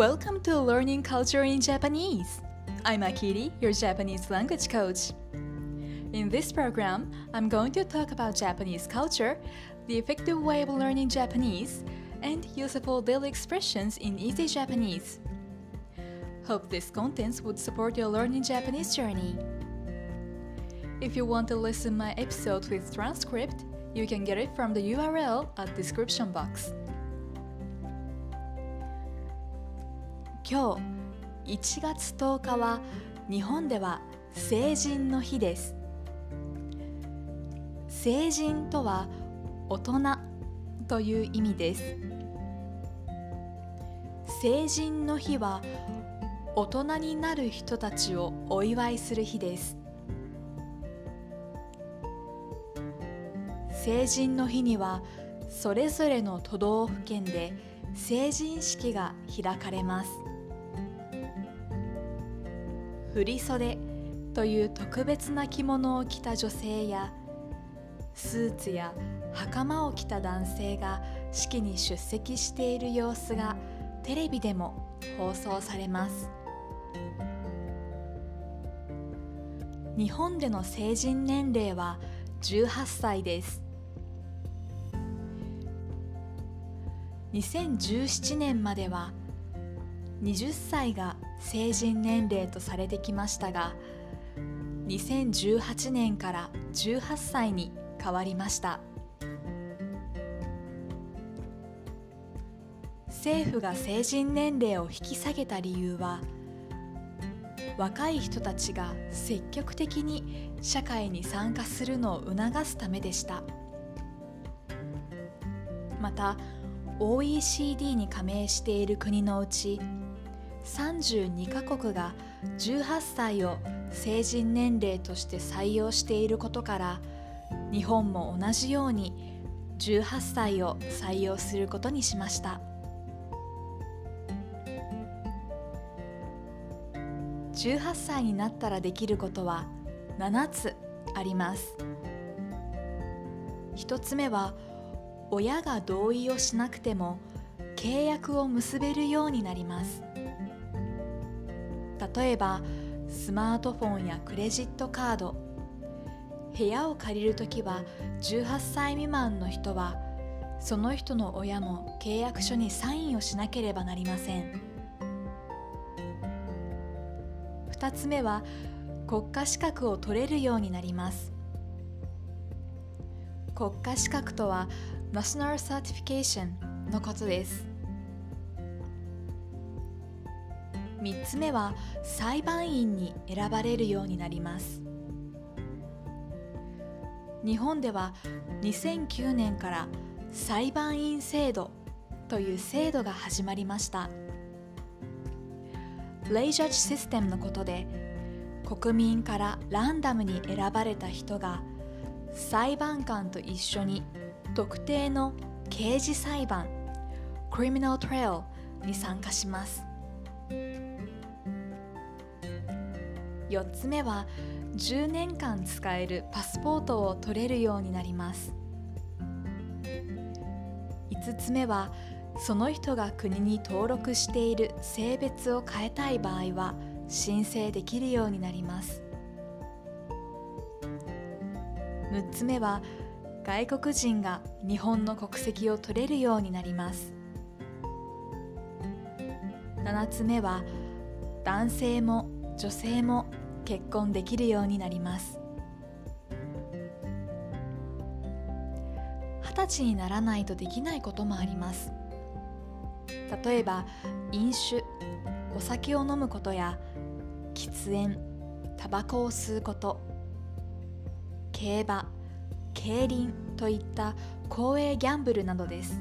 Welcome to Learning Culture in Japanese. I'm Akiri, your Japanese language coach. In this program, I'm going to talk about Japanese culture, the effective way of learning Japanese, and useful daily expressions in easy Japanese. Hope this contents would support your learning Japanese journey. If you want to listen my episode with transcript, you can get it from the URL at description box. 今日1月10日は日本では成人の日です。成人とは大人という意味です。成人の日は大人になる人たちをお祝いする日です。成人の日にはそれぞれの都道府県で成人式が開かれます。振袖という特別な着物を着た女性やスーツや袴を着た男性が式に出席している様子がテレビでも放送されます。日本での成人年齢は18歳です。2017年までは20歳が成人年齢とされてきましたが2018年から18歳に変わりました。政府が成人年齢を引き下げた理由は若い人たちが積極的に社会に参加するのを促すためでした。また OECD に加盟している国のうち32カ国が18歳を成人年齢として採用していることから日本も同じように18歳を採用することにしました。18歳になったらできることは7つあります。1つ目は親が同意をしなくても契約を結べるようになります。例えばスマートフォンやクレジットカード。部屋を借りるときは18歳未満の人はその人の親も契約書にサインをしなければなりません。2つ目は国家資格を取れるようになります。国家資格とは National Certification のことです。3つ目は裁判員に選ばれるようになります。日本では2009年から裁判員制度という制度が始まりました。レイジャッジシステムのことで国民からランダムに選ばれた人が裁判官と一緒に特定の刑事裁判 Criminal Trial に参加します。4つ目は10年間使えるパスポートを取れるようになります。5つ目はその人が国に登録している性別を変えたい場合は申請できるようになります。6つ目は外国人が日本の国籍を取れるようになります。7つ目は男性も女性も結婚できるようになります。二十歳にならないとできないこともあります。例えば飲酒お酒を飲むことや喫煙タバコを吸うこと競馬競輪といった公営ギャンブルなどです。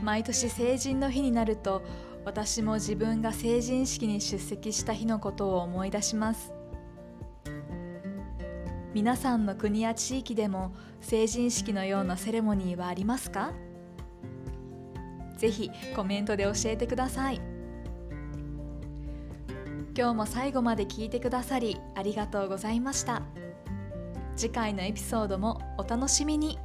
毎年成人の日になると私も自分が成人式に出席した日のことを思い出します。皆さんの国や地域でも成人式のようなセレモニーはありますか？ぜひコメントで教えてください。今日も最後まで聞いてくださりありがとうございました。次回のエピソードもお楽しみに。